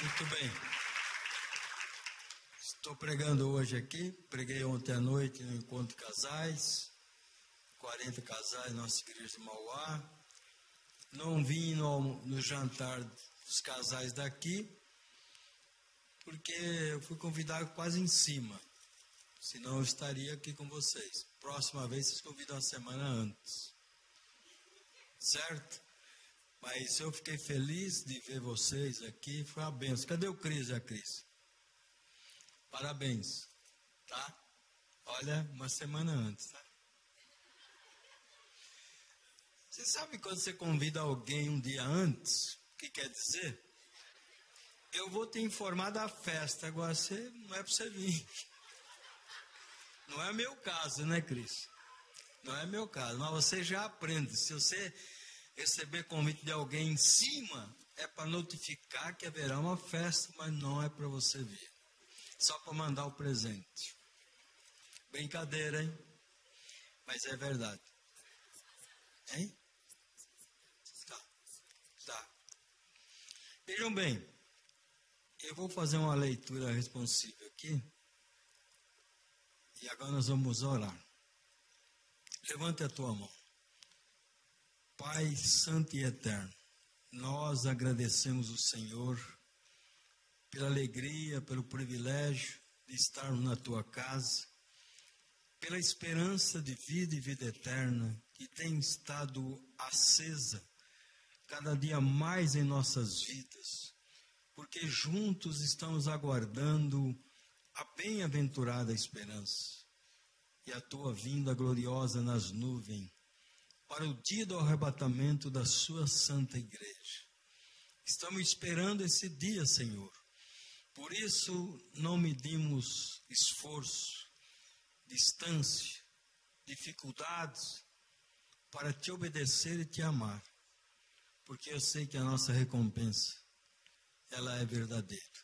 Muito bem. Estou pregando hoje aqui, preguei ontem à noite no encontro casais, 40 casais nossa igreja de Mauá. Não vim no, no jantar dos casais daqui, porque eu fui convidado quase em cima. Senão eu estaria aqui com vocês. Próxima vez vocês convidam uma semana antes. Certo? Mas eu fiquei feliz de ver vocês aqui. Foi uma benção. Cadê o Cris e a Cris? Parabéns. Tá? Olha, uma semana antes, tá? Você sabe quando você convida alguém um dia antes? O que quer dizer? Eu vou te informar da festa, agora você não é para você vir. Não é meu caso, né, Cris? Não é meu caso, mas você já aprende. Se você receber convite de alguém em cima, é para notificar que haverá uma festa, mas não é para você vir. Só para mandar o presente. Brincadeira, hein? Mas é verdade. Hein? Tá. Tá. Vejam bem, eu vou fazer uma leitura responsiva aqui. E agora nós vamos orar. Levante a tua mão. Pai Santo e Eterno, nós agradecemos o Senhor pela alegria, pelo privilégio de estarmos na tua casa, pela esperança de vida e vida eterna que tem estado acesa cada dia mais em nossas vidas, porque juntos estamos aguardando a bem-aventurada esperança e a tua vinda gloriosa nas nuvens para o dia do arrebatamento da sua santa igreja. Estamos esperando esse dia, Senhor. Por isso não medimos esforço, distância, dificuldades para te obedecer e te amar, porque eu sei que a nossa recompensa ela é verdadeira.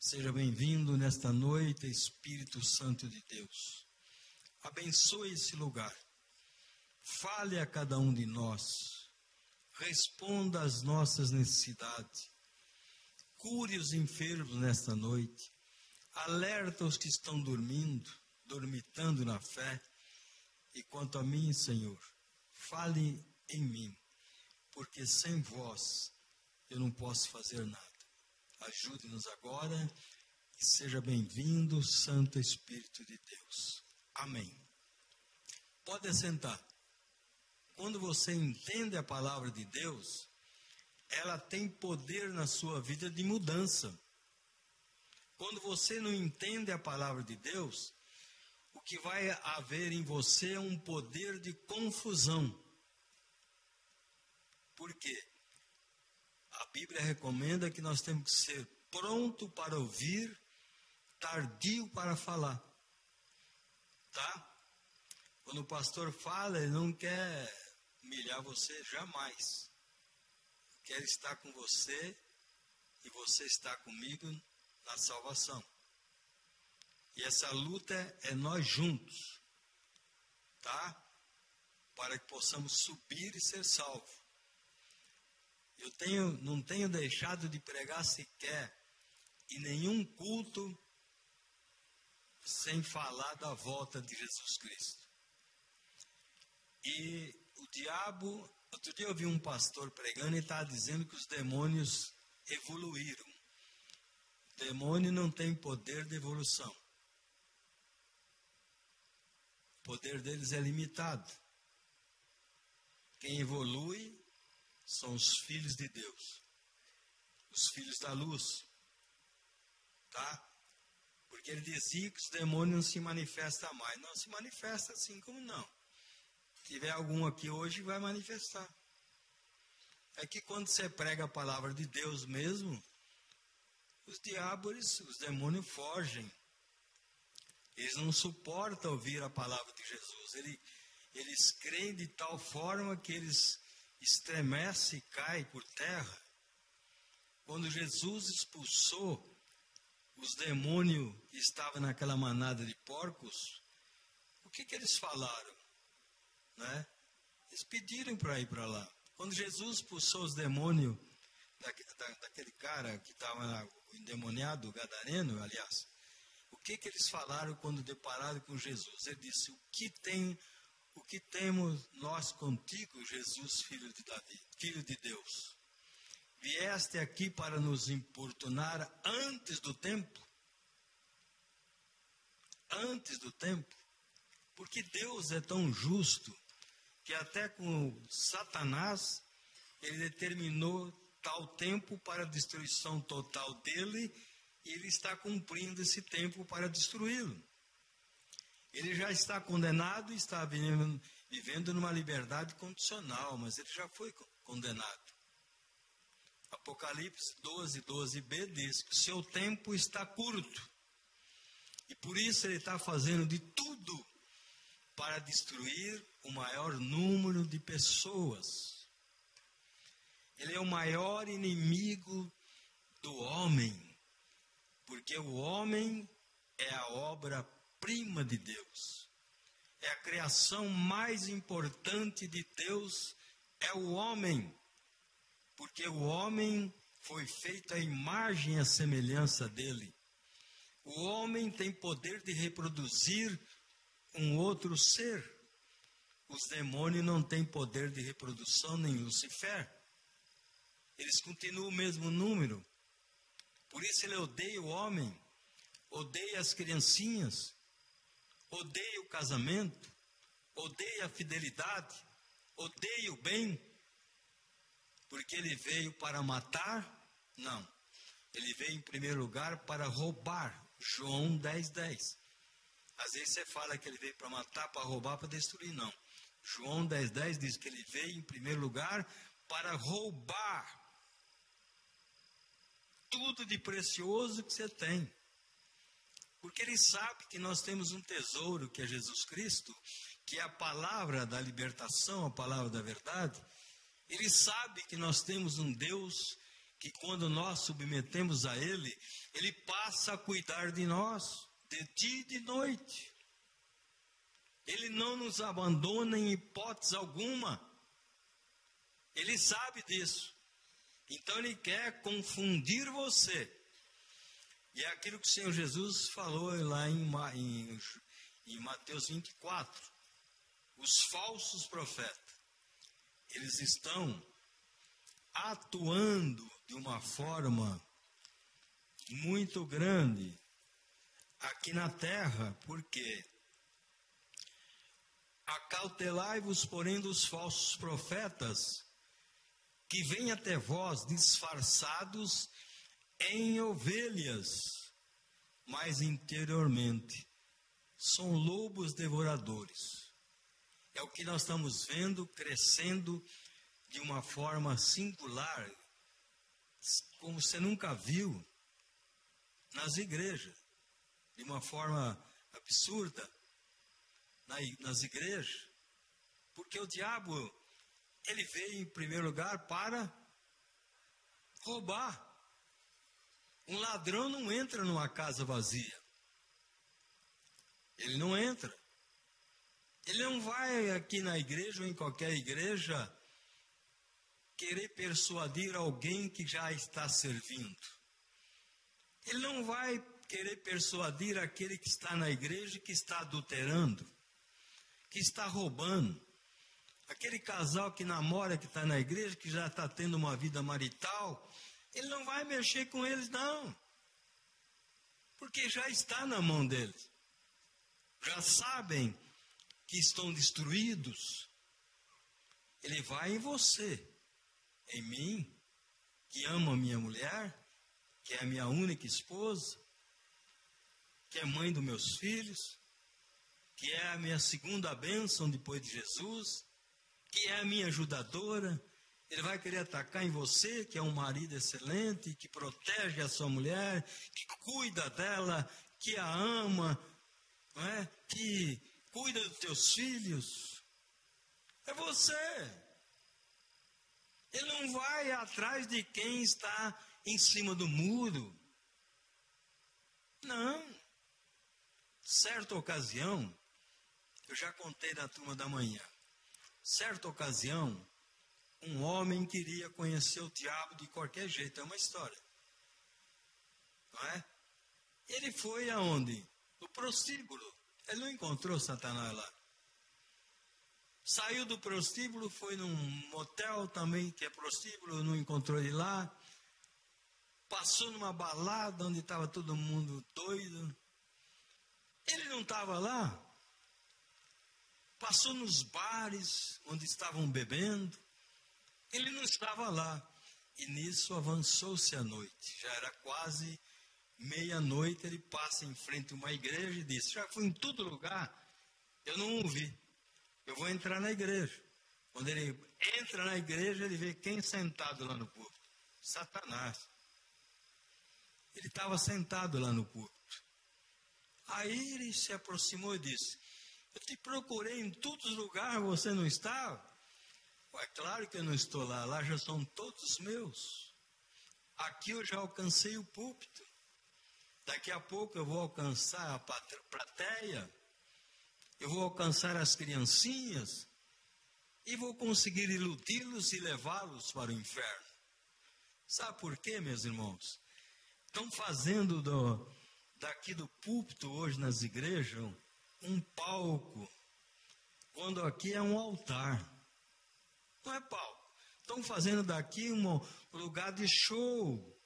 Seja bem-vindo nesta noite, Espírito Santo de Deus. Abençoe esse lugar. Fale a cada um de nós. Responda às nossas necessidades. Cure os enfermos nesta noite. Alerta os que estão dormindo, dormitando na fé. E quanto a mim, Senhor, fale em mim, porque sem vós eu não posso fazer nada. Ajude-nos agora e seja bem-vindo, Santo Espírito de Deus. Amém. Pode sentar. Quando você entende a palavra de Deus, ela tem poder na sua vida de mudança. Quando você não entende a palavra de Deus, o que vai haver em você é um poder de confusão. Por quê? A Bíblia recomenda que nós temos que ser pronto para ouvir, tardio para falar. Tá? Quando o pastor fala, ele não quer humilhar você jamais. Quer estar com você e você está comigo na salvação. E essa luta é nós juntos, tá? Para que possamos subir e ser salvos. Eu tenho, não tenho deixado de pregar sequer em nenhum culto sem falar da volta de Jesus Cristo. E o diabo, outro dia eu vi um pastor pregando e estava dizendo que os demônios evoluíram. O demônio não tem poder de evolução. O poder deles é limitado. Quem evolui são os filhos de Deus, os filhos da luz. Tá? Porque ele dizia que os demônios não se manifestam mais. Não se manifesta assim como não. Tiver algum aqui hoje, vai manifestar. É que quando você prega a palavra de Deus mesmo, os diabos, os demônios fogem. Eles não suportam ouvir a palavra de Jesus. Eles, eles creem de tal forma que eles estremece e cai por terra. Quando Jesus expulsou os demônios que estavam naquela manada de porcos, o que, que eles falaram? Né? Eles pediram para ir para lá. Quando Jesus expulsou os demônios daquele cara que estava endemoniado, gadareno, aliás, o que, que eles falaram quando depararam com Jesus? Ele disse: O que tem, o que temos nós contigo, Jesus, filho de Davi, filho de Deus? Vieste aqui para nos importunar antes do tempo? Antes do tempo? Porque Deus é tão justo que até com Satanás ele determinou tal tempo para a destruição total dele e ele está cumprindo esse tempo para destruí-lo. Ele já está condenado e está vivendo, numa liberdade condicional, mas ele já foi condenado. Apocalipse 12, 12b diz que seu tempo está curto. E por isso ele está fazendo de tudo para destruir o maior número de pessoas. Ele é o maior inimigo do homem, porque o homem é a obra-prima de Deus. É a criação mais importante de Deus, é o homem, porque o homem foi feito à imagem e à semelhança dele. O homem tem poder de reproduzir um outro ser. Os demônios não têm poder de reprodução, nem Lucifer. Eles continuam o mesmo número. Por isso ele odeia o homem, odeia as criancinhas, odeia o casamento, odeia a fidelidade, odeia o bem. Porque ele veio para matar? Não. Ele veio em primeiro lugar para roubar. João 10, 10. Às vezes você fala que ele veio para matar, para roubar, para destruir. Não. João 10,10 10 diz que ele veio em primeiro lugar para roubar tudo de precioso que você tem. Porque ele sabe que nós temos um tesouro que é Jesus Cristo, que é a palavra da libertação, a palavra da verdade. Ele sabe que nós temos um Deus que, quando nós submetemos a Ele, Ele passa a cuidar de nós, de dia e de noite. Ele não nos abandona em hipótese alguma. Ele sabe disso. Então ele quer confundir você. E é aquilo que o Senhor Jesus falou lá em, em, em Mateus 24. Os falsos profetas, eles estão atuando de uma forma muito grande aqui na terra, porque Acautelai-vos, porém, dos falsos profetas, que vêm até vós disfarçados em ovelhas, mas interiormente são lobos devoradores. É o que nós estamos vendo crescendo de uma forma singular, como você nunca viu nas igrejas, de uma forma absurda nas igrejas, porque o diabo, ele veio em primeiro lugar para roubar. Um ladrão não entra numa casa vazia. Ele não entra. Ele não vai aqui na igreja ou em qualquer igreja querer persuadir alguém que já está servindo. Ele não vai querer persuadir aquele que está na igreja que está adulterando que está roubando. Aquele casal que namora, que está na igreja, que já está tendo uma vida marital, ele não vai mexer com eles, não. Porque já está na mão deles. Já sabem que estão destruídos. Ele vai em você, em mim, que amo a minha mulher, que é a minha única esposa, que é mãe dos meus filhos, que é a minha segunda bênção depois de Jesus, que é a minha ajudadora. Ele vai querer atacar em você, que é um marido excelente, que protege a sua mulher, que cuida dela, que a ama, não é? que cuida dos teus filhos. É você. Ele não vai atrás de quem está em cima do muro. Não. Certa ocasião, eu já contei na turma da manhã. Certa ocasião, um homem queria conhecer o diabo de qualquer jeito, é uma história. Não é? Ele foi aonde? No prostíbulo. Ele não encontrou Satanás lá. Saiu do prostíbulo, foi num motel também, que é prostíbulo, não encontrou ele lá. Passou numa balada onde estava todo mundo doido. Ele não estava lá. Passou nos bares onde estavam bebendo. Ele não estava lá. E nisso avançou-se a noite. Já era quase meia-noite. Ele passa em frente a uma igreja e disse: Já fui em todo lugar, eu não ouvi. Eu vou entrar na igreja. Quando ele entra na igreja, ele vê quem sentado lá no púlpito? Satanás. Ele estava sentado lá no púlpito. Aí ele se aproximou e disse: Eu te procurei em todos os lugares, você não estava? É claro que eu não estou lá, lá já são todos meus. Aqui eu já alcancei o púlpito. Daqui a pouco eu vou alcançar a plateia, eu vou alcançar as criancinhas e vou conseguir iludi-los e levá-los para o inferno. Sabe por quê, meus irmãos? Estão fazendo do, daqui do púlpito hoje nas igrejas um palco, quando aqui é um altar. Não é palco. Estão fazendo daqui um lugar de show,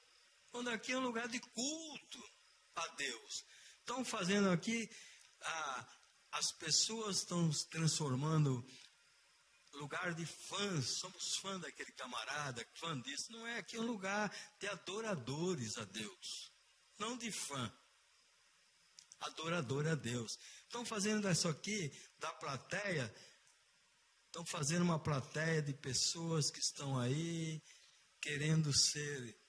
quando aqui é um lugar de culto a Deus. Estão fazendo aqui, ah, as pessoas estão se transformando lugar de fãs, somos fã daquele camarada, fã disso. Não é aqui um lugar de adoradores a Deus, não de fã. Adorador a Deus. Estão fazendo isso aqui da plateia, estão fazendo uma plateia de pessoas que estão aí querendo ser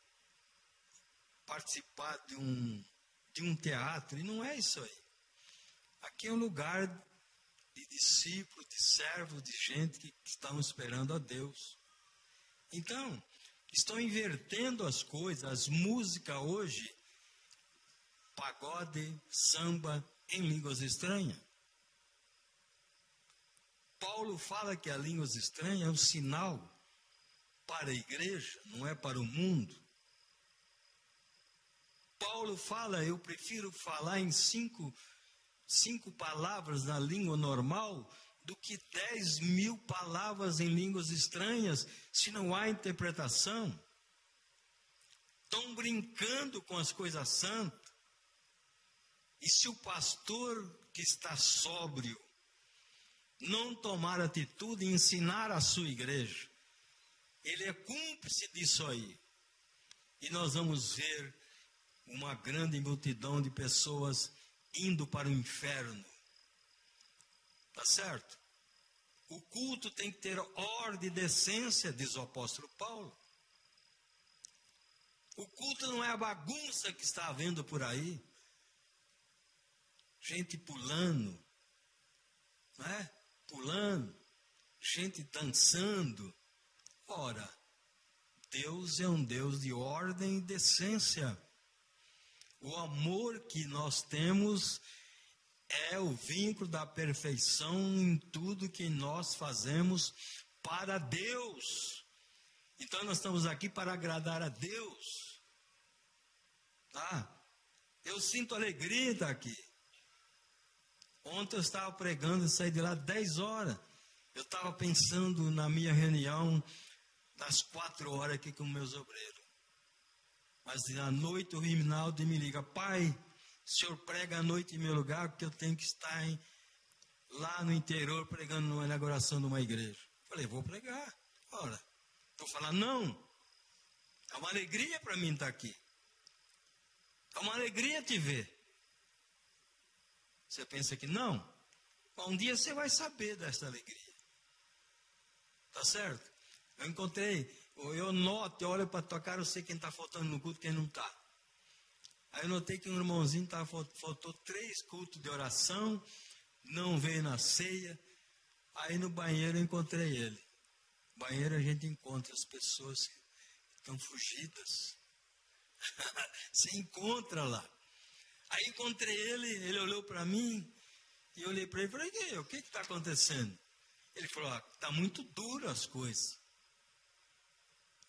participar de um de um teatro, e não é isso aí. Aqui é um lugar de discípulos, de servos, de gente que, estão esperando a Deus. Então, estão invertendo as coisas, as músicas hoje, pagode, samba, em línguas estranhas. Paulo fala que a línguas estranhas é um sinal para a igreja, não é para o mundo. Paulo fala, eu prefiro falar em cinco, cinco palavras na língua normal do que dez mil palavras em línguas estranhas, se não há interpretação. Estão brincando com as coisas santas. E se o pastor que está sóbrio não tomar atitude e ensinar a sua igreja, ele é cúmplice disso aí. E nós vamos ver uma grande multidão de pessoas indo para o inferno. Tá certo? O culto tem que ter ordem e decência, diz o apóstolo Paulo. O culto não é a bagunça que está havendo por aí. Gente pulando, não é? Pulando, gente dançando. Ora, Deus é um Deus de ordem e decência. O amor que nós temos é o vínculo da perfeição em tudo que nós fazemos para Deus. Então nós estamos aqui para agradar a Deus. Tá? Eu sinto alegria estar aqui. Ontem eu estava pregando e saí de lá 10 horas. Eu estava pensando na minha reunião das quatro horas aqui com meus obreiros. Mas à noite o Rinaldo me liga, pai, o senhor prega à noite em meu lugar, porque eu tenho que estar em, lá no interior pregando numa inauguração de uma igreja. Falei, vou pregar. Ora, estou falando, não. É uma alegria para mim estar aqui. É uma alegria te ver. Você pensa que não? Um dia você vai saber dessa alegria. Tá certo? Eu encontrei eu noto, eu olho para tua cara, eu sei quem está faltando no culto quem não está. Aí eu notei que um irmãozinho tava, faltou três cultos de oração, não veio na ceia. Aí no banheiro eu encontrei ele. No banheiro a gente encontra as pessoas que estão fugidas. Você encontra lá. Aí encontrei ele, ele olhou para mim, e eu olhei para ele e falei, o que está acontecendo? Ele falou, ah, muito duro as coisas.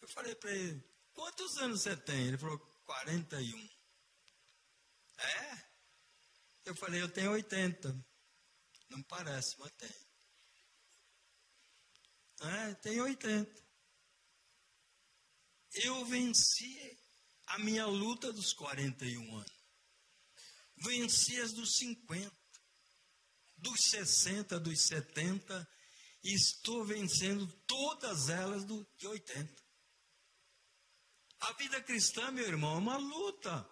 Eu falei para ele, quantos anos você tem? Ele falou, 41. É? Eu falei, eu tenho 80. Não parece, mas tem. É, tem 80. Eu venci a minha luta dos 41 anos. Venci as dos 50, dos 60, dos 70, e estou vencendo todas elas do, de 80. A vida cristã, meu irmão, é uma luta.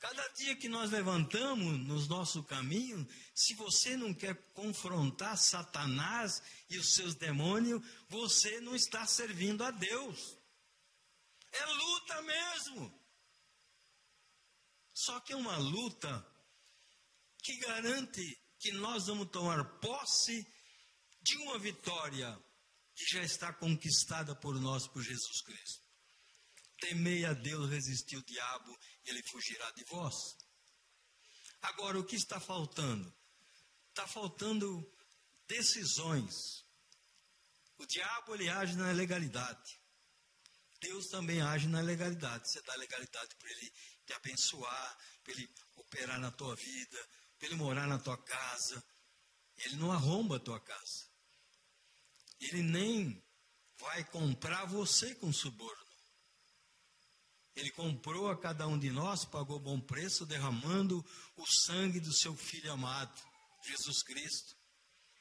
Cada dia que nós levantamos no nosso caminho, se você não quer confrontar Satanás e os seus demônios, você não está servindo a Deus. É luta mesmo. Só que é uma luta que garante que nós vamos tomar posse de uma vitória que já está conquistada por nós, por Jesus Cristo. Temei a Deus, resistiu o diabo, ele fugirá de vós. Agora, o que está faltando? Está faltando decisões. O diabo ele age na legalidade. Deus também age na legalidade. Você dá legalidade para ele te abençoar, para ele operar na tua vida, para ele morar na tua casa. Ele não arromba a tua casa. Ele nem vai comprar você com suborno. Ele comprou a cada um de nós, pagou bom preço, derramando o sangue do seu Filho amado, Jesus Cristo.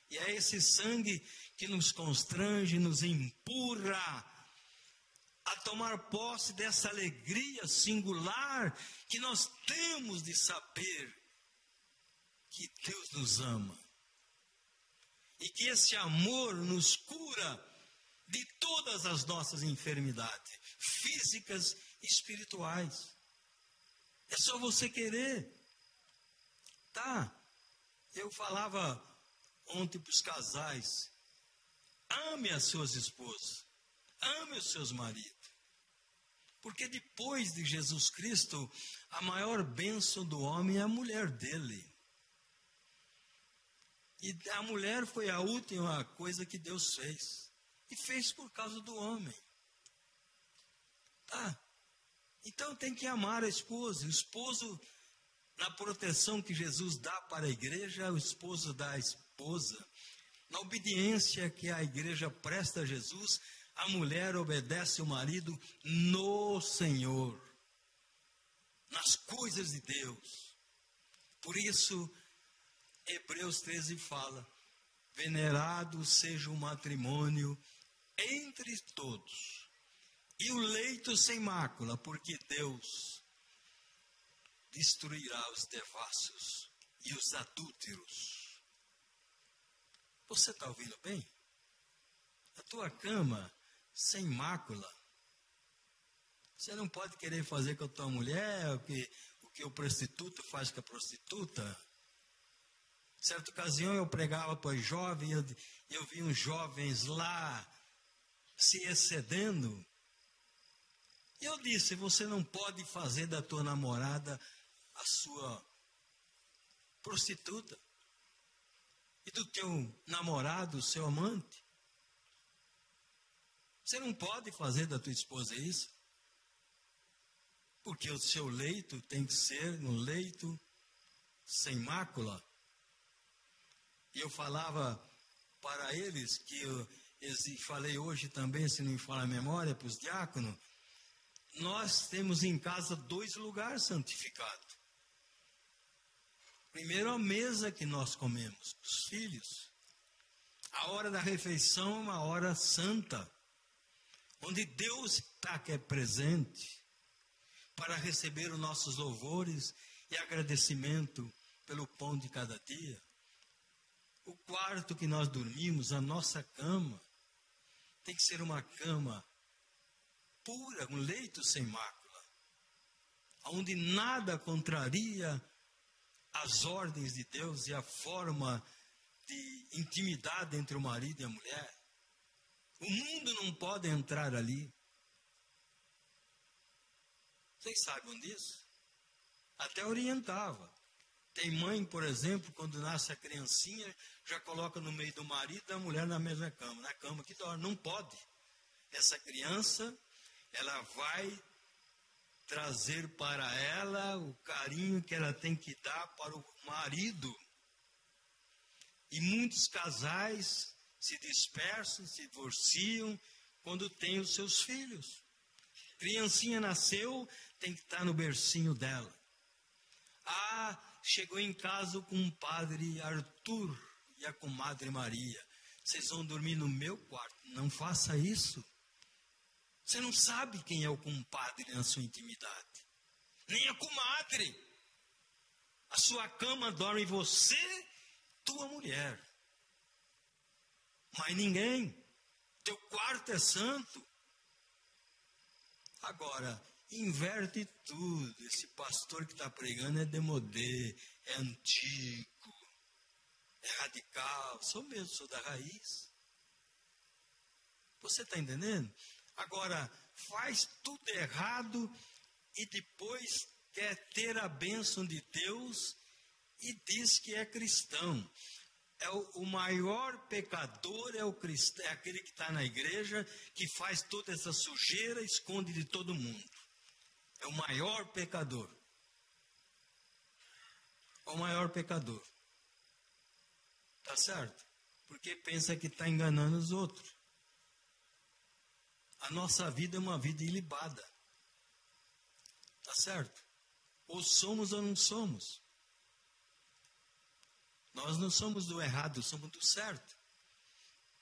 E é esse sangue que nos constrange, nos empurra a tomar posse dessa alegria singular que nós temos de saber que Deus nos ama. E que esse amor nos cura de todas as nossas enfermidades, físicas espirituais. É só você querer. Tá? Eu falava ontem para os casais: ame as suas esposas, ame os seus maridos. Porque depois de Jesus Cristo, a maior bênção do homem é a mulher dele. E a mulher foi a última coisa que Deus fez. E fez por causa do homem. Tá? Então tem que amar a esposa. O esposo, na proteção que Jesus dá para a igreja, o esposo à esposa. Na obediência que a igreja presta a Jesus, a mulher obedece o marido no Senhor, nas coisas de Deus. Por isso, Hebreus 13 fala: venerado seja o matrimônio entre todos e o leito sem mácula, porque Deus destruirá os devassos e os adúlteros. Você está ouvindo bem? A tua cama sem mácula. Você não pode querer fazer com a tua mulher o que o, que o prostituto faz com a prostituta. Certa ocasião eu pregava para jovens, eu, eu vi uns jovens lá se excedendo eu disse: você não pode fazer da tua namorada a sua prostituta. E do teu namorado, seu amante. Você não pode fazer da tua esposa isso. Porque o seu leito tem que ser um leito sem mácula. E eu falava para eles que eu, falei hoje também, se não me fala a memória, para os diáconos, nós temos em casa dois lugares santificados. Primeiro, a mesa que nós comemos, os filhos. A hora da refeição é uma hora santa, onde Deus está que é presente para receber os nossos louvores e agradecimento pelo pão de cada dia. O quarto que nós dormimos, a nossa cama, tem que ser uma cama pura, um leito sem mácula, onde nada contraria as ordens de Deus e a forma de intimidade entre o marido e a mulher. O mundo não pode entrar ali. Vocês sabem disso? Até orientava. Tem mãe, por exemplo, quando nasce a criancinha, já coloca no meio do marido e da mulher na mesma cama, na cama que dorme. Não pode. essa criança, ela vai trazer para ela o carinho que ela tem que dar para o marido. E muitos casais se dispersam, se divorciam quando têm os seus filhos. Criancinha nasceu, tem que estar no bercinho dela. Ah, chegou em casa com o padre Arthur e a comadre Maria. Vocês vão dormir no meu quarto. Não faça isso. Você não sabe quem é o compadre na sua intimidade. Nem a comadre. A sua cama dorme você, tua mulher. Mas ninguém. Teu quarto é santo. Agora, inverte tudo. Esse pastor que está pregando é demodê, é antigo, é radical. Sou mesmo, sou da raiz. Você está entendendo? Agora, faz tudo errado e depois quer ter a bênção de Deus e diz que é cristão. É o, o maior pecador é, o cristão, é aquele que está na igreja, que faz toda essa sujeira, esconde de todo mundo. É o maior pecador. É o maior pecador. Tá certo? Porque pensa que está enganando os outros. A nossa vida é uma vida ilibada. Tá certo? Ou somos ou não somos. Nós não somos do errado, somos do certo.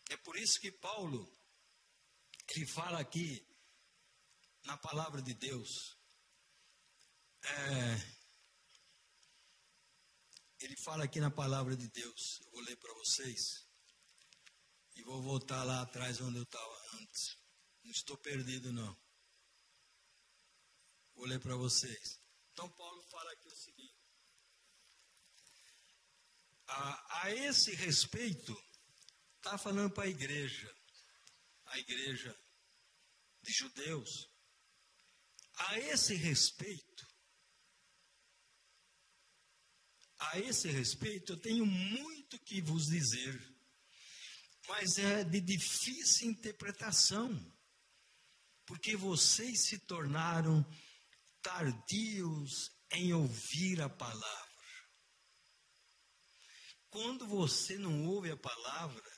É por isso que Paulo, ele fala aqui, na palavra de Deus, é, ele fala aqui na palavra de Deus, eu vou ler para vocês, e vou voltar lá atrás onde eu estava antes. Não estou perdido, não. Vou ler para vocês. Então, Paulo fala aqui o seguinte: a, a esse respeito, está falando para a igreja, a igreja de judeus. A esse respeito, a esse respeito, eu tenho muito que vos dizer, mas é de difícil interpretação porque vocês se tornaram tardios em ouvir a palavra. Quando você não ouve a palavra,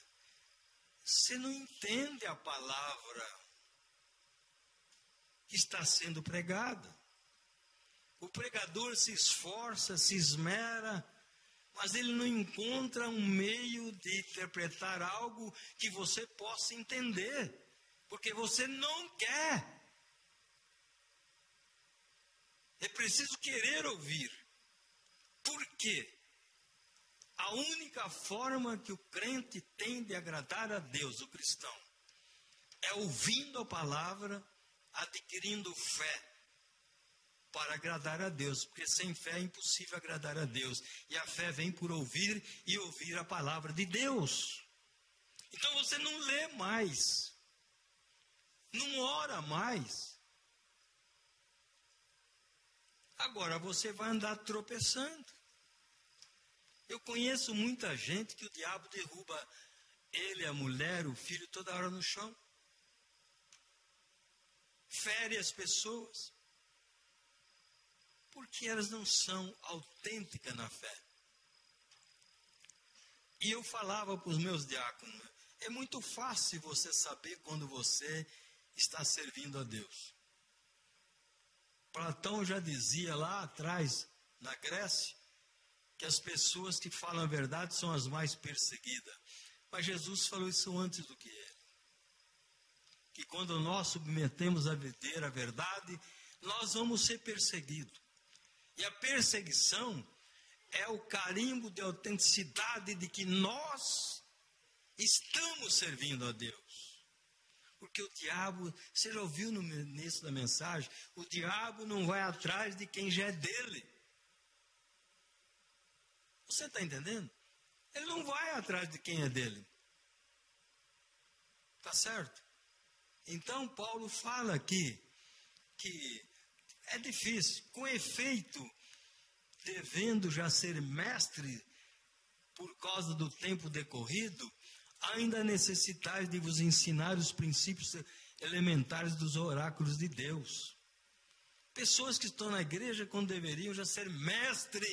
você não entende a palavra que está sendo pregada. O pregador se esforça, se esmera, mas ele não encontra um meio de interpretar algo que você possa entender porque você não quer. É preciso querer ouvir. Por quê? A única forma que o crente tem de agradar a Deus, o cristão, é ouvindo a palavra, adquirindo fé para agradar a Deus, porque sem fé é impossível agradar a Deus. E a fé vem por ouvir e ouvir a palavra de Deus. Então você não lê mais não ora mais. Agora você vai andar tropeçando. Eu conheço muita gente que o diabo derruba ele, a mulher, o filho toda hora no chão. Fere as pessoas. Porque elas não são autênticas na fé. E eu falava para os meus diáconos: é muito fácil você saber quando você está servindo a Deus. Platão já dizia lá atrás, na Grécia, que as pessoas que falam a verdade são as mais perseguidas. Mas Jesus falou isso antes do que ele. Que quando nós submetemos a viver a verdade, nós vamos ser perseguidos. E a perseguição é o carimbo de autenticidade de que nós estamos servindo a Deus. Porque o diabo, você já ouviu no início da mensagem? O diabo não vai atrás de quem já é dele. Você está entendendo? Ele não vai atrás de quem é dele. Tá certo? Então Paulo fala aqui que é difícil, com efeito, devendo já ser mestre por causa do tempo decorrido, ainda necessitais de vos ensinar os princípios elementares dos oráculos de Deus. Pessoas que estão na igreja quando deveriam já ser mestre.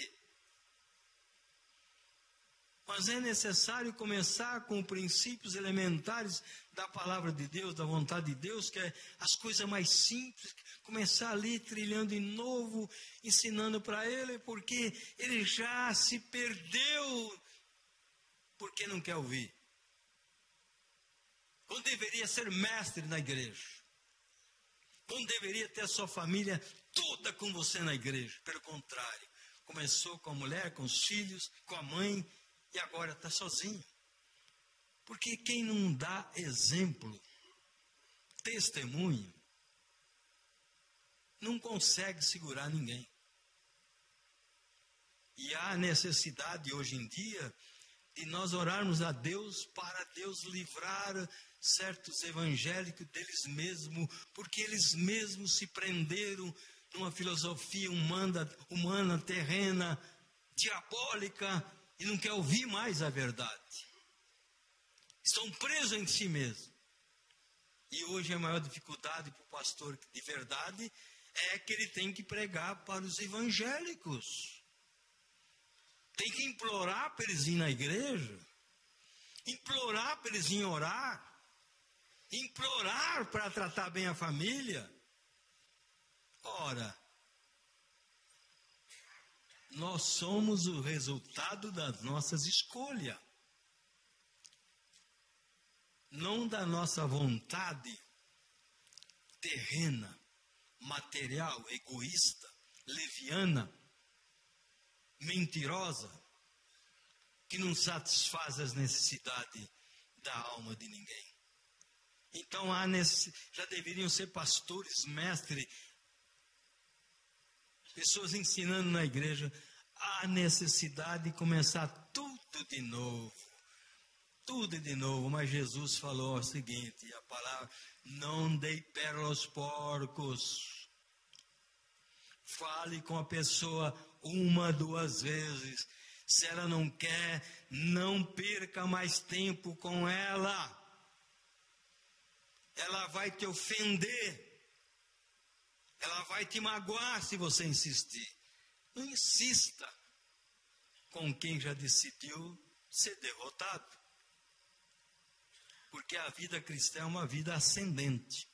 Mas é necessário começar com princípios elementares da palavra de Deus, da vontade de Deus, que é as coisas mais simples, começar ali trilhando de novo, ensinando para ele, porque ele já se perdeu, porque não quer ouvir. Quando deveria ser mestre na igreja, quando deveria ter a sua família toda com você na igreja, pelo contrário, começou com a mulher, com os filhos, com a mãe, e agora está sozinho. Porque quem não dá exemplo, testemunho, não consegue segurar ninguém. E há necessidade hoje em dia de nós orarmos a Deus para Deus livrar certos evangélicos deles mesmos, porque eles mesmos se prenderam numa filosofia humana, humana terrena, diabólica, e não quer ouvir mais a verdade. Estão presos em si mesmos. E hoje a maior dificuldade para o pastor de verdade é que ele tem que pregar para os evangélicos. Tem que implorar para eles ir na igreja, implorar para eles ir orar, implorar para tratar bem a família. Ora, nós somos o resultado das nossas escolhas, não da nossa vontade terrena, material, egoísta, leviana, mentirosa, que não satisfaz as necessidades da alma de ninguém. Então há nesse, já deveriam ser pastores, mestres, pessoas ensinando na igreja a necessidade de começar tudo de novo. Tudo de novo, mas Jesus falou o seguinte: a palavra, não dei pérola aos porcos. Fale com a pessoa uma, duas vezes. Se ela não quer, não perca mais tempo com ela. Ela vai te ofender. Ela vai te magoar se você insistir. Não insista com quem já decidiu ser derrotado. Porque a vida cristã é uma vida ascendente.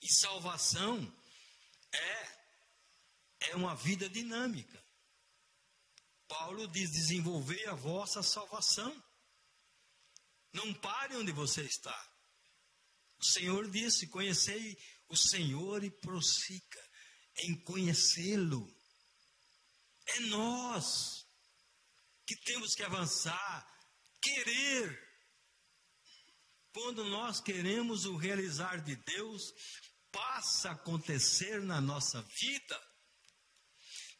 E salvação é é uma vida dinâmica. Paulo diz: desenvolver a vossa salvação. Não pare onde você está. O Senhor disse: conhecei o Senhor e prossiga em conhecê-lo. É nós que temos que avançar, querer. Quando nós queremos o realizar de Deus, passa a acontecer na nossa vida.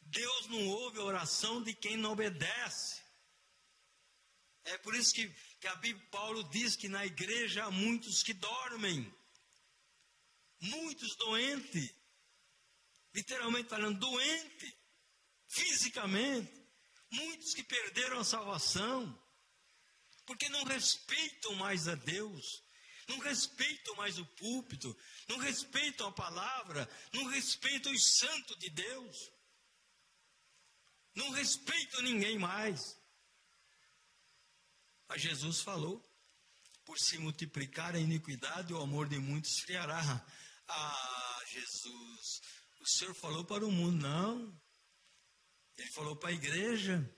Deus não ouve a oração de quem não obedece. É por isso que, que a Bíblia Paulo diz que na igreja há muitos que dormem muitos doentes, literalmente falando, doente, fisicamente, muitos que perderam a salvação, porque não respeitam mais a Deus, não respeitam mais o púlpito, não respeitam a palavra, não respeitam os santos de Deus, não respeitam ninguém mais. Mas Jesus falou: por se multiplicar a iniquidade, o amor de muitos esfriará. Ah, Jesus, o Senhor falou para o mundo, não. Ele falou para a igreja.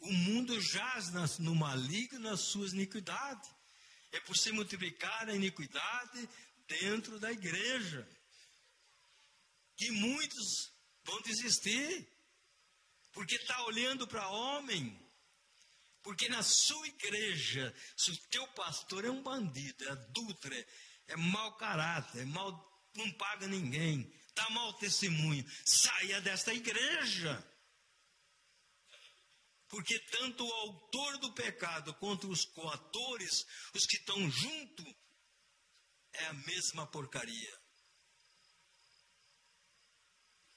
O mundo jaz no maligno nas suas iniquidades. É por se multiplicar a iniquidade dentro da igreja. Que muitos vão desistir. Porque está olhando para homem. Porque na sua igreja, se o teu pastor é um bandido, é adulto, é, mau caráter, é mal, não paga ninguém, dá mau testemunho. Saia desta igreja. Porque tanto o autor do pecado quanto os coatores, os que estão junto, é a mesma porcaria.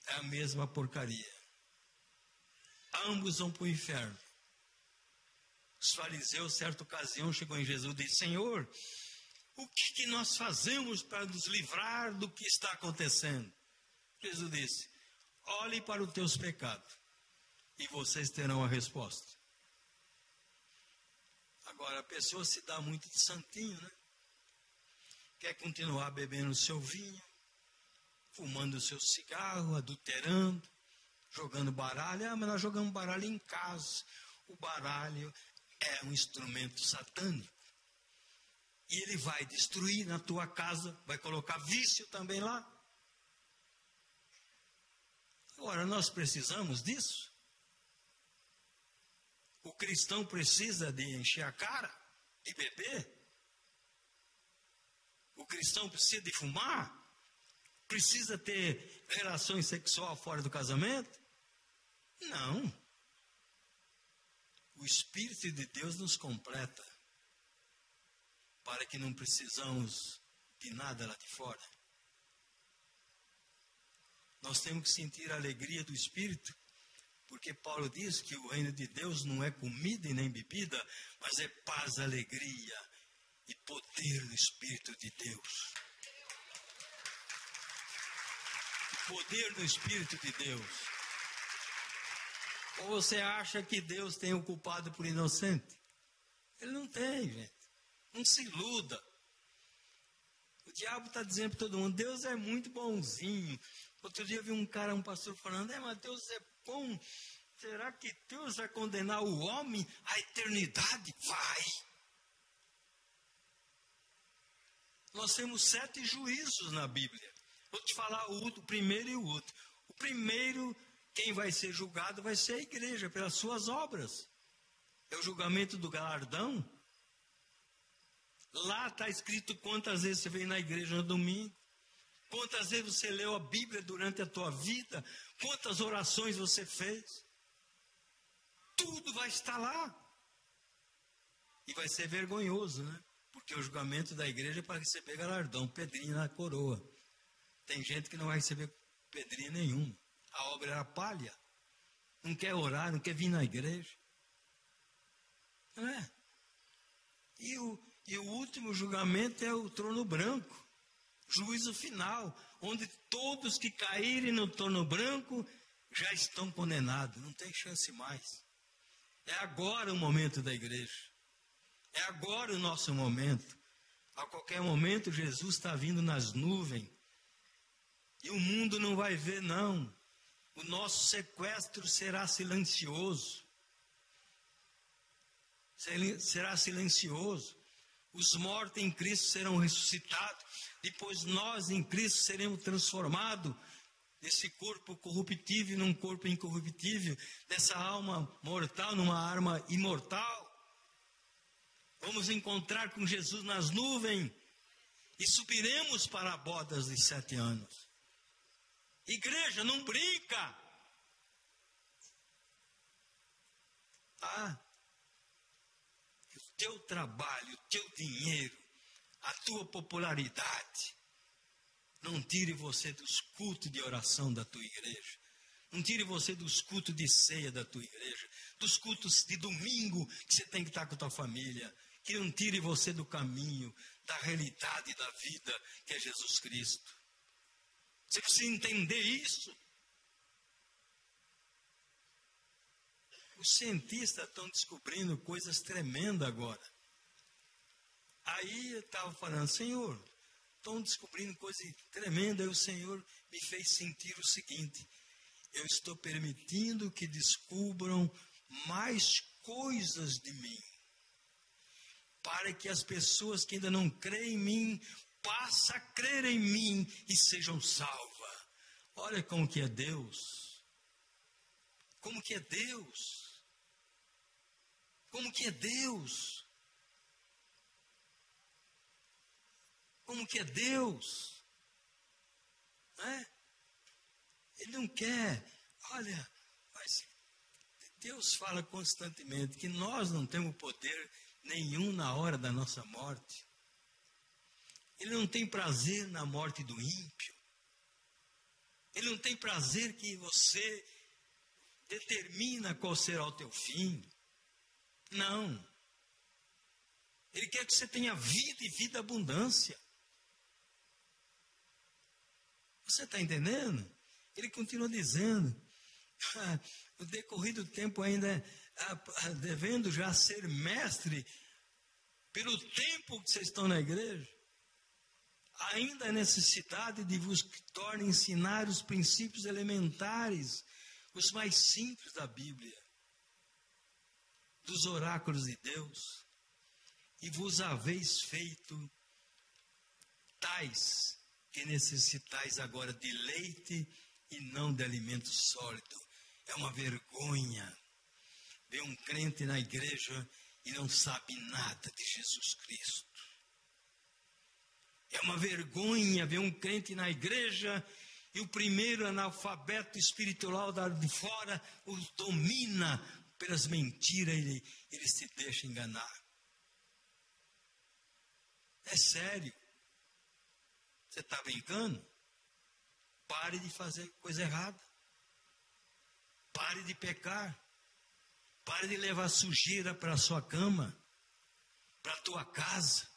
É a mesma porcaria. Ambos vão para o inferno. Os fariseus, certa ocasião, chegou em Jesus e disse: Senhor, O que, que nós fazemos para nos livrar do que está acontecendo? Jesus disse: olhe para os teus pecados e vocês terão a resposta. Agora, a pessoa se dá muito de santinho, né? Quer continuar bebendo o seu vinho, fumando o seu cigarro, adulterando, jogando baralho. Ah, mas nós jogamos baralho em casa. O baralho é um instrumento satânico. E ele vai destruir na tua casa, vai colocar vício também lá. Agora, nós precisamos disso? O cristão precisa de encher a cara e beber? O cristão precisa de fumar? Precisa ter relações sexuais fora do casamento? Não. O Espírito de Deus nos completa para que não precisamos de nada lá de fora. Nós temos que sentir a alegria do Espírito, porque Paulo diz que o reino de Deus não é comida e nem bebida, mas é paz, alegria e poder do Espírito de Deus. O poder do Espírito de Deus. Ou você acha que Deus tem o culpado por inocente? Ele não tem, gente. Não se iluda. O diabo está dizendo para todo mundo: Deus é muito bonzinho. Outro dia eu vi um cara, um pastor, falando: É, mas Deus é bom. Será que Deus vai condenar o homem à eternidade? Vai. Nós temos sete juízos na Bíblia. Vou te falar o, o primeiro e o outro. O primeiro, quem vai ser julgado vai ser a igreja, pelas suas obras. É o julgamento do galardão. Lá está escrito quantas vezes você veio na igreja no domingo, quantas vezes você leu a Bíblia durante a tua vida, quantas orações você fez. Tudo vai estar lá. E vai ser vergonhoso, né? Porque o julgamento da igreja é para receber galardão, pedrinha na coroa. Tem gente que não vai receber pedrinha nenhuma. A obra era palha. Não quer orar, não quer vir na igreja. Não é? E o, e o último julgamento é o trono branco juízo final, onde todos que caírem no trono branco já estão condenados, não tem chance mais. É agora o momento da igreja. É agora o nosso momento. A qualquer momento Jesus está vindo nas nuvens. E o mundo não vai ver, não. O nosso sequestro será silencioso. Será silencioso. Os mortos em Cristo serão ressuscitados. Depois nós em Cristo seremos transformados desse corpo corruptível num corpo incorruptível, dessa alma mortal numa alma imortal. Vamos encontrar com Jesus nas nuvens e subiremos para bodas de sete anos. Igreja, não brinca. Ah, teu trabalho, o teu dinheiro, a tua popularidade, não tire você dos cultos de oração da tua igreja. Não tire você dos cultos de ceia da tua igreja, dos cultos de domingo que você tem que estar com a tua família. Que não tire você do caminho, da realidade da vida que é Jesus Cristo. Você precisa entender isso. Os cientistas estão descobrindo coisas tremendas agora. Aí eu estava falando, Senhor, estão descobrindo coisas tremendas. E o Senhor me fez sentir o seguinte: eu estou permitindo que descubram mais coisas de mim, para que as pessoas que ainda não creem em mim passem a crer em mim e sejam salvas. Olha como que é Deus. Como que é Deus. Como que é Deus? Como que é Deus? Não é? Ele não quer, olha, mas Deus fala constantemente que nós não temos poder nenhum na hora da nossa morte. Ele não tem prazer na morte do ímpio. Ele não tem prazer que você determina qual será o teu fim. Não. Ele quer que você tenha vida e vida abundância. Você está entendendo? Ele continua dizendo, ah, no decorrido do tempo ainda ah, ah, devendo já ser mestre pelo tempo que vocês estão na igreja, ainda a necessidade de vos torne ensinar os princípios elementares, os mais simples da Bíblia, dos oráculos de Deus, e vos haveis feito tais que necessitais agora de leite e não de alimento sólido. É uma vergonha ver um crente na igreja e não sabe nada de Jesus Cristo. É uma vergonha ver um crente na igreja e o primeiro analfabeto espiritual da de fora o domina pelas mentiras, ele, ele se deixa enganar. É sério. Você está brincando? Pare de fazer coisa errada. Pare de pecar. Pare de levar sujeira para a sua cama, para a tua casa.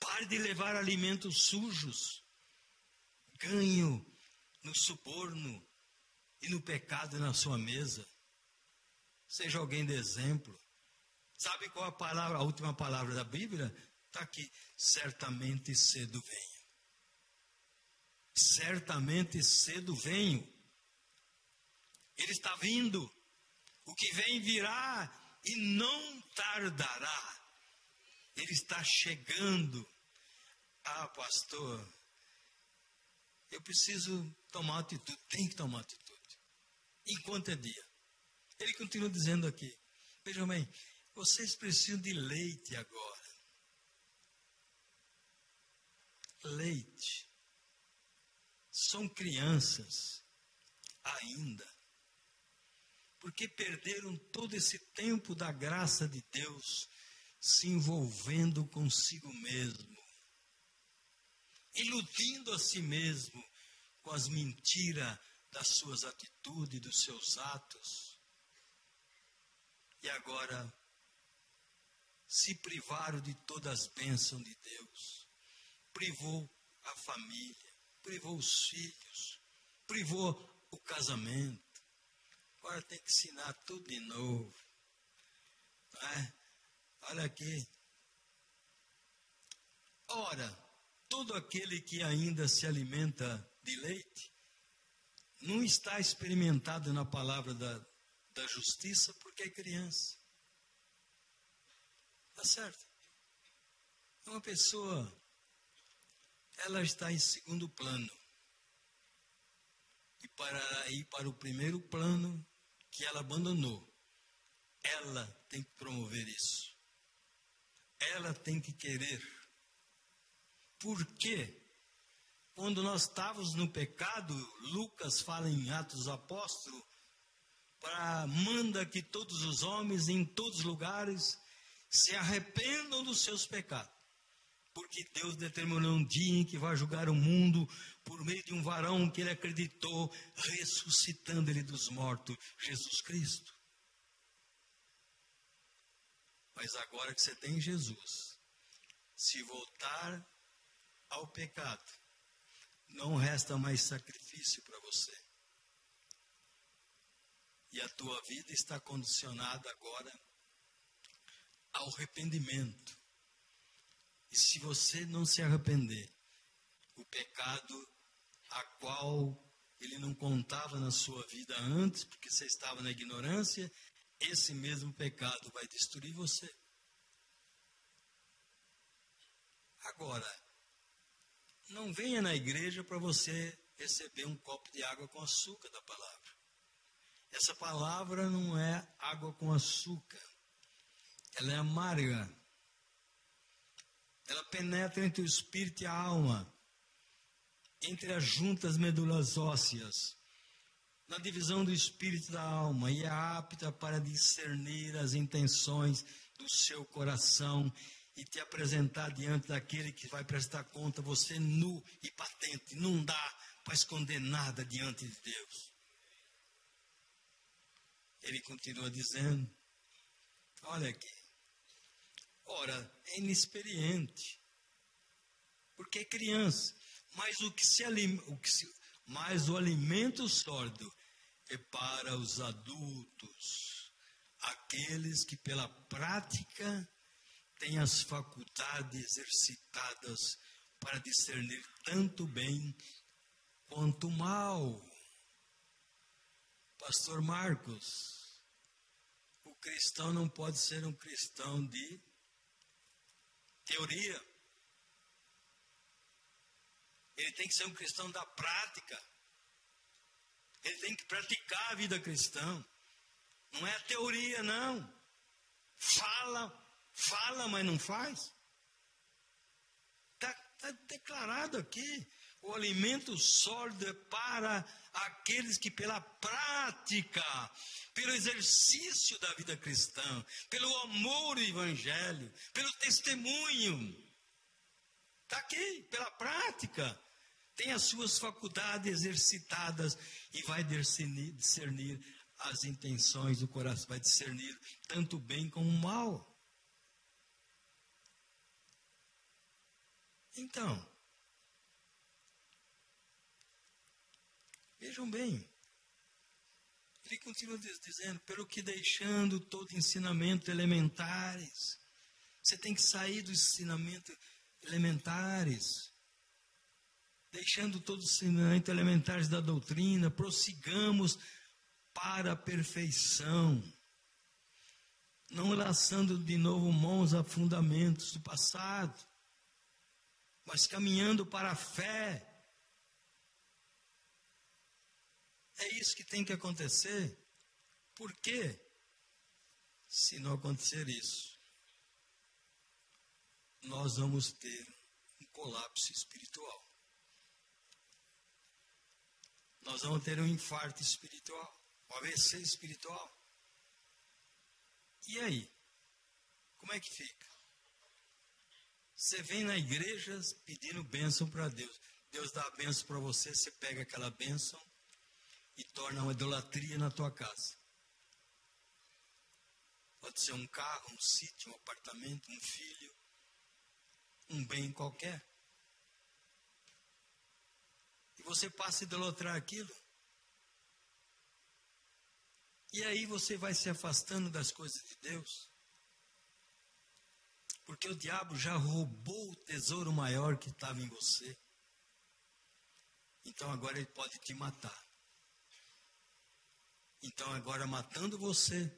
Pare de levar alimentos sujos. Ganho no suborno e no pecado na sua mesa. Seja alguém de exemplo. Sabe qual a palavra, a última palavra da Bíblia? Está aqui. Certamente cedo venho. Certamente cedo venho. Ele está vindo. O que vem virá e não tardará. Ele está chegando. Ah, pastor, eu preciso tomar atitude. Tem que tomar atitude. Enquanto é dia. Ele continua dizendo aqui: Vejam bem, vocês precisam de leite agora. Leite. São crianças ainda porque perderam todo esse tempo da graça de Deus se envolvendo consigo mesmo, iludindo a si mesmo com as mentiras das suas atitudes, dos seus atos. E agora se privaram de todas as bênçãos de Deus, privou a família, privou os filhos, privou o casamento Agora tem que ensinar tudo de novo. É? Olha aqui. Ora, todo aquele que ainda se alimenta de leite não está experimentado na palavra da, da justiça porque é criança. Tá certo? Uma pessoa, ela está em segundo plano. E para ir para o primeiro plano, que ela abandonou. Ela tem que promover isso. Ela tem que querer. Por quê? Quando nós estávamos no pecado, Lucas fala em Atos dos Manda que todos os homens em todos os lugares se arrependam dos seus pecados. Porque Deus determinou um dia em que vai julgar o mundo por meio de um varão que ele acreditou, ressuscitando ele dos mortos, Jesus Cristo. Mas agora que você tem Jesus, se voltar ao pecado, não resta mais sacrifício para você. E a tua vida está condicionada agora ao arrependimento. E se você não se arrepender, o pecado a qual ele não contava na sua vida antes, porque você estava na ignorância, esse mesmo pecado vai destruir você. Agora, não venha na igreja para você receber um copo de água com açúcar da palavra. Essa palavra não é água com açúcar. Ela é amarga ela penetra entre o espírito e a alma, entre as juntas medulas ósseas, na divisão do espírito e da alma, e é apta para discernir as intenções do seu coração e te apresentar diante daquele que vai prestar conta, você nu e patente. Não dá para esconder nada diante de Deus. Ele continua dizendo: Olha aqui, Ora, é inexperiente. Porque é criança. Mas o que se, o que se mas o alimento sólido é para os adultos, aqueles que pela prática têm as faculdades exercitadas para discernir tanto bem quanto mal. Pastor Marcos, o cristão não pode ser um cristão de teoria. Ele tem que ser um cristão da prática. Ele tem que praticar a vida cristã. Não é a teoria, não. Fala, fala, mas não faz. Está tá declarado aqui. O alimento sólido é para aqueles que, pela prática, pelo exercício da vida cristã, pelo amor ao Evangelho, pelo testemunho, está aqui, pela prática, tem as suas faculdades exercitadas e vai discernir, discernir as intenções do coração, vai discernir tanto bem como o mal. Então, vejam bem, ele continua dizendo: pelo que deixando todo ensinamento elementares, você tem que sair do ensinamento elementares. Deixando todos os ensinamentos elementares da doutrina, prossigamos para a perfeição, não laçando de novo mãos a fundamentos do passado, mas caminhando para a fé. É isso que tem que acontecer. Por quê? Se não acontecer isso, nós vamos ter um colapso espiritual nós vamos ter um infarto espiritual, um AVC espiritual. E aí? Como é que fica? Você vem na igreja pedindo bênção para Deus. Deus dá a bênção para você, você pega aquela bênção e torna uma idolatria na tua casa. Pode ser um carro, um sítio, um apartamento, um filho, um bem qualquer você passa a idolatrar aquilo. E aí você vai se afastando das coisas de Deus. Porque o diabo já roubou o tesouro maior que estava em você. Então agora ele pode te matar. Então agora matando você,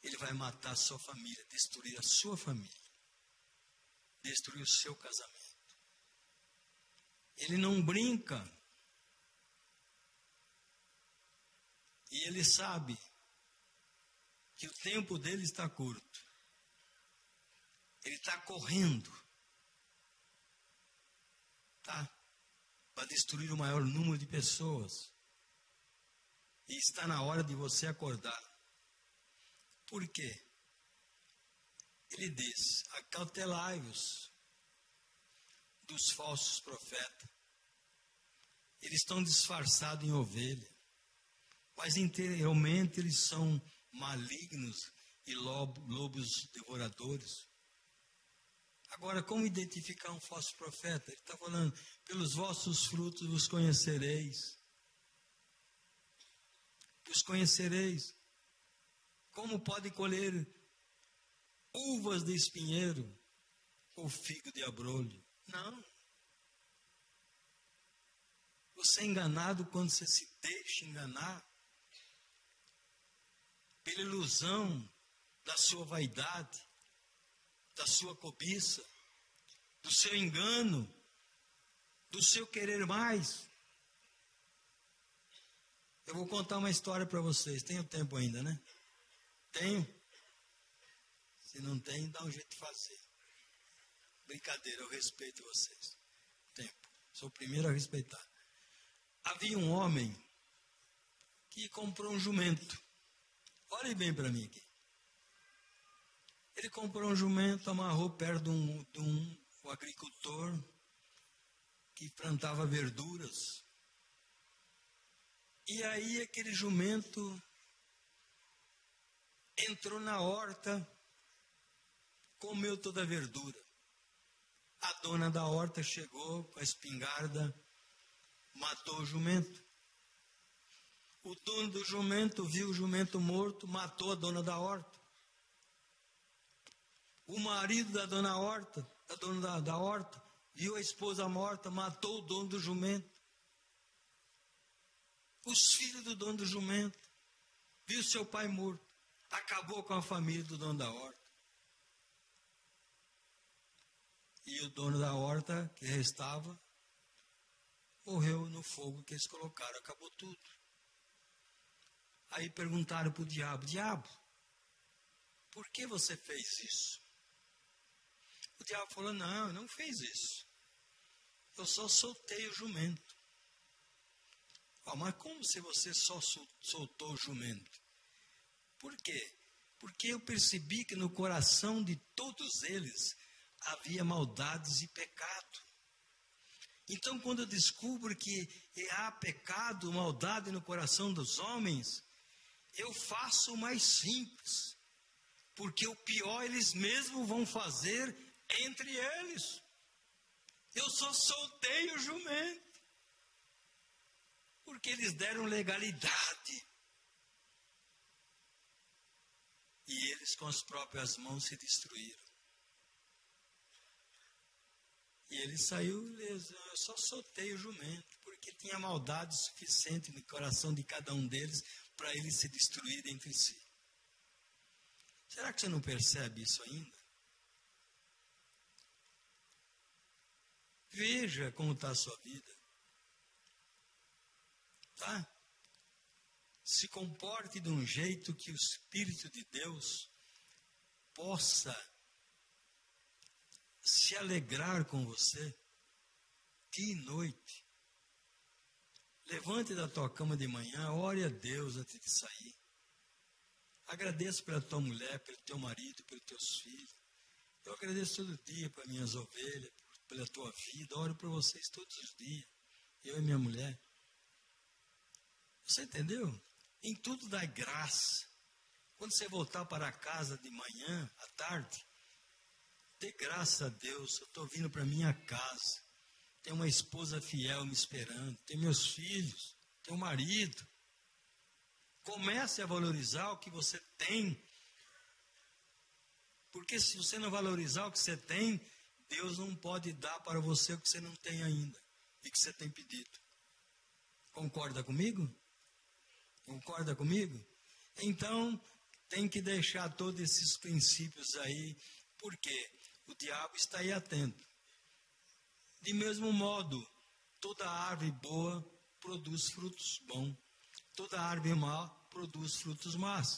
ele vai matar a sua família, destruir a sua família, destruir o seu casamento. Ele não brinca. E ele sabe que o tempo dele está curto. Ele está correndo. Tá? Para destruir o maior número de pessoas. E está na hora de você acordar. Por quê? Ele diz: acautelai-vos dos falsos profetas. Eles estão disfarçados em ovelha, mas interiormente eles são malignos e lobos devoradores. Agora, como identificar um falso profeta? Ele está falando: pelos vossos frutos os conhecereis. Os conhecereis. Como pode colher uvas de espinheiro ou figo de abrolho? Não. Você é enganado quando você se deixa enganar pela ilusão da sua vaidade, da sua cobiça, do seu engano, do seu querer mais. Eu vou contar uma história para vocês. Tenho tempo ainda, né? Tenho. Se não tem, dá um jeito de fazer. Brincadeira, eu respeito vocês. Tempo. Sou o primeiro a respeitar. Havia um homem que comprou um jumento. Olhe bem para mim aqui. Ele comprou um jumento, amarrou perto de um, de um, um agricultor que plantava verduras. E aí aquele jumento entrou na horta comeu toda a verdura. A dona da horta chegou com a espingarda, matou o jumento. O dono do jumento viu o jumento morto, matou a dona da horta. O marido da dona horta, da dona da, da horta, viu a esposa morta, matou o dono do jumento. Os filhos do dono do jumento, viu seu pai morto, acabou com a família do dono da horta. E o dono da horta, que restava, morreu no fogo que eles colocaram, acabou tudo. Aí perguntaram para o diabo: Diabo, por que você fez isso? O diabo falou: Não, não fez isso. Eu só soltei o jumento. Oh, mas como se você só soltou o jumento? Por quê? Porque eu percebi que no coração de todos eles havia maldades e pecado. Então, quando eu descubro que há pecado, maldade no coração dos homens, eu faço o mais simples, porque o pior eles mesmos vão fazer entre eles. Eu só soltei o jumento, porque eles deram legalidade. E eles com as próprias mãos se destruíram. E ele saiu ileso. Eu só soltei o jumento, porque tinha maldade suficiente no coração de cada um deles para eles se destruírem entre si. Será que você não percebe isso ainda? Veja como está a sua vida. Tá? Se comporte de um jeito que o Espírito de Deus possa se alegrar com você. Que noite. Levante da tua cama de manhã, ore a Deus antes de sair. Agradeço pela tua mulher, pelo teu marido, pelos teus filhos. Eu agradeço todo dia para minhas ovelhas, pela tua vida. Oro por vocês todos os dias. Eu e minha mulher. Você entendeu? Em tudo dá graça. Quando você voltar para casa de manhã, à tarde, dê graça a Deus. Eu estou vindo para minha casa. Tem uma esposa fiel me esperando. Tem meus filhos. Tem um marido. Comece a valorizar o que você tem. Porque se você não valorizar o que você tem, Deus não pode dar para você o que você não tem ainda e que você tem pedido. Concorda comigo? Concorda comigo? Então, tem que deixar todos esses princípios aí, porque o diabo está aí atento. De mesmo modo, toda árvore boa produz frutos bons, toda árvore má produz frutos maus.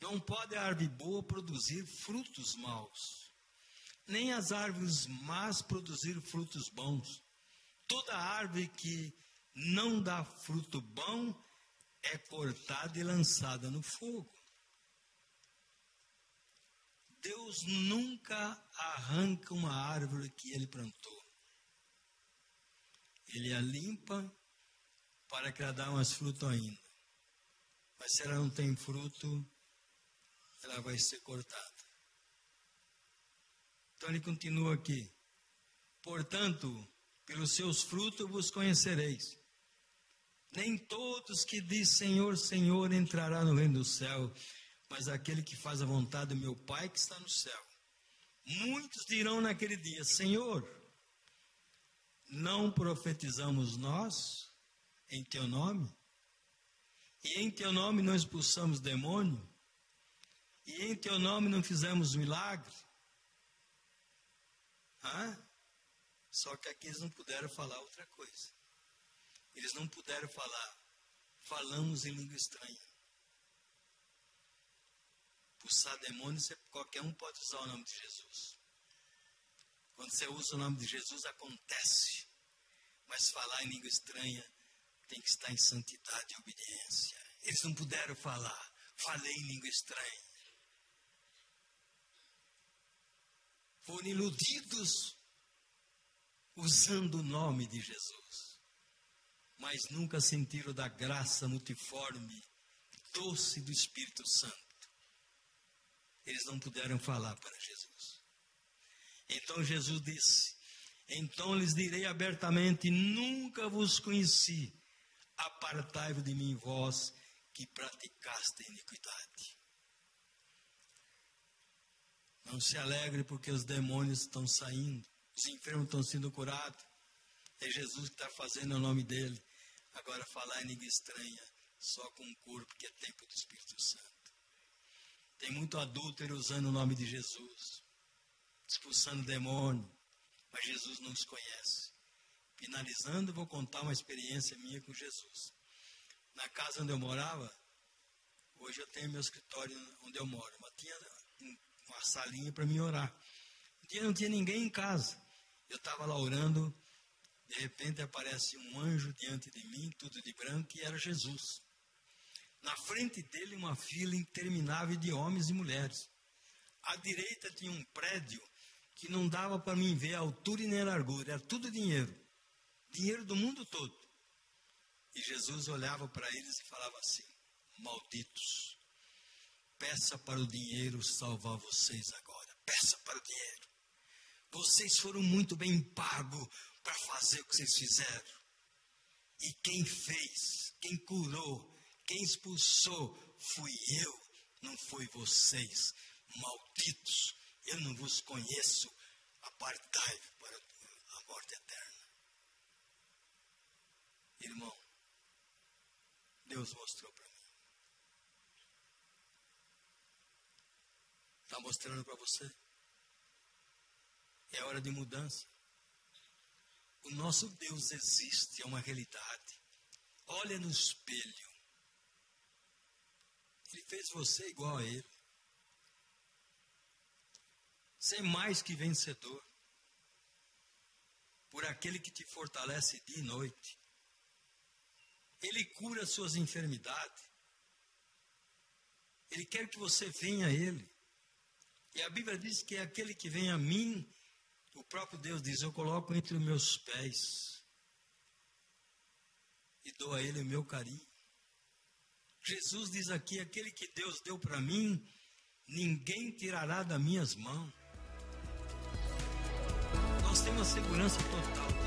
Não pode a árvore boa produzir frutos maus, nem as árvores más produzir frutos bons. Toda árvore que não dá fruto bom é cortada e lançada no fogo. Deus nunca arranca uma árvore que ele plantou. Ele a limpa para que ela dê umas frutos ainda. Mas se ela não tem fruto, ela vai ser cortada. Então ele continua aqui. Portanto, pelos seus frutos vos conhecereis. Nem todos que diz Senhor, Senhor entrará no reino do céu, mas aquele que faz a vontade do meu Pai que está no céu. Muitos dirão naquele dia: Senhor, não profetizamos nós em teu nome? E em teu nome não expulsamos demônio? E em teu nome não fizemos milagre? Hã? Só que aqui eles não puderam falar outra coisa. Eles não puderam falar, falamos em língua estranha. Pulsar demônio, qualquer um pode usar o nome de Jesus. Quando você usa o nome de Jesus, acontece. Mas falar em língua estranha tem que estar em santidade e obediência. Eles não puderam falar. Falei em língua estranha. Foram iludidos usando o nome de Jesus. Mas nunca sentiram da graça multiforme, doce do Espírito Santo. Eles não puderam falar para Jesus. Então Jesus disse: Então lhes direi abertamente: Nunca vos conheci. Apartai-vos de mim, vós que praticaste iniquidade. Não se alegre porque os demônios estão saindo, os enfermos estão sendo curados. É Jesus que está fazendo o nome dele. Agora falar em língua estranha, só com o corpo, que é tempo do Espírito Santo. Tem muito adúltero usando o nome de Jesus, expulsando demônio, mas Jesus não os conhece. Finalizando, vou contar uma experiência minha com Jesus. Na casa onde eu morava, hoje eu tenho meu escritório onde eu moro, mas tinha uma salinha para mim orar. Um dia não tinha ninguém em casa. Eu estava lá orando, de repente aparece um anjo diante de mim, tudo de branco, e era Jesus. Na frente dele, uma fila interminável de homens e mulheres. À direita tinha um prédio que não dava para mim ver a altura e nem a largura, era tudo dinheiro. Dinheiro do mundo todo. E Jesus olhava para eles e falava assim: Malditos, peça para o dinheiro salvar vocês agora. Peça para o dinheiro. Vocês foram muito bem pagos para fazer o que vocês fizeram. E quem fez, quem curou, quem expulsou, fui eu, não foi vocês. Malditos, eu não vos conheço. Apartai para a morte eterna. Irmão, Deus mostrou para mim. Está mostrando para você? É hora de mudança. O nosso Deus existe, é uma realidade. Olha no espelho. Ele fez você igual a Ele. Ser mais que vencedor. Por aquele que te fortalece dia e noite. Ele cura suas enfermidades. Ele quer que você venha a Ele. E a Bíblia diz que é aquele que vem a mim o próprio Deus diz: Eu coloco entre os meus pés e dou a Ele o meu carinho. Jesus diz aqui: aquele que Deus deu para mim, ninguém tirará das minhas mãos. Nós temos uma segurança total.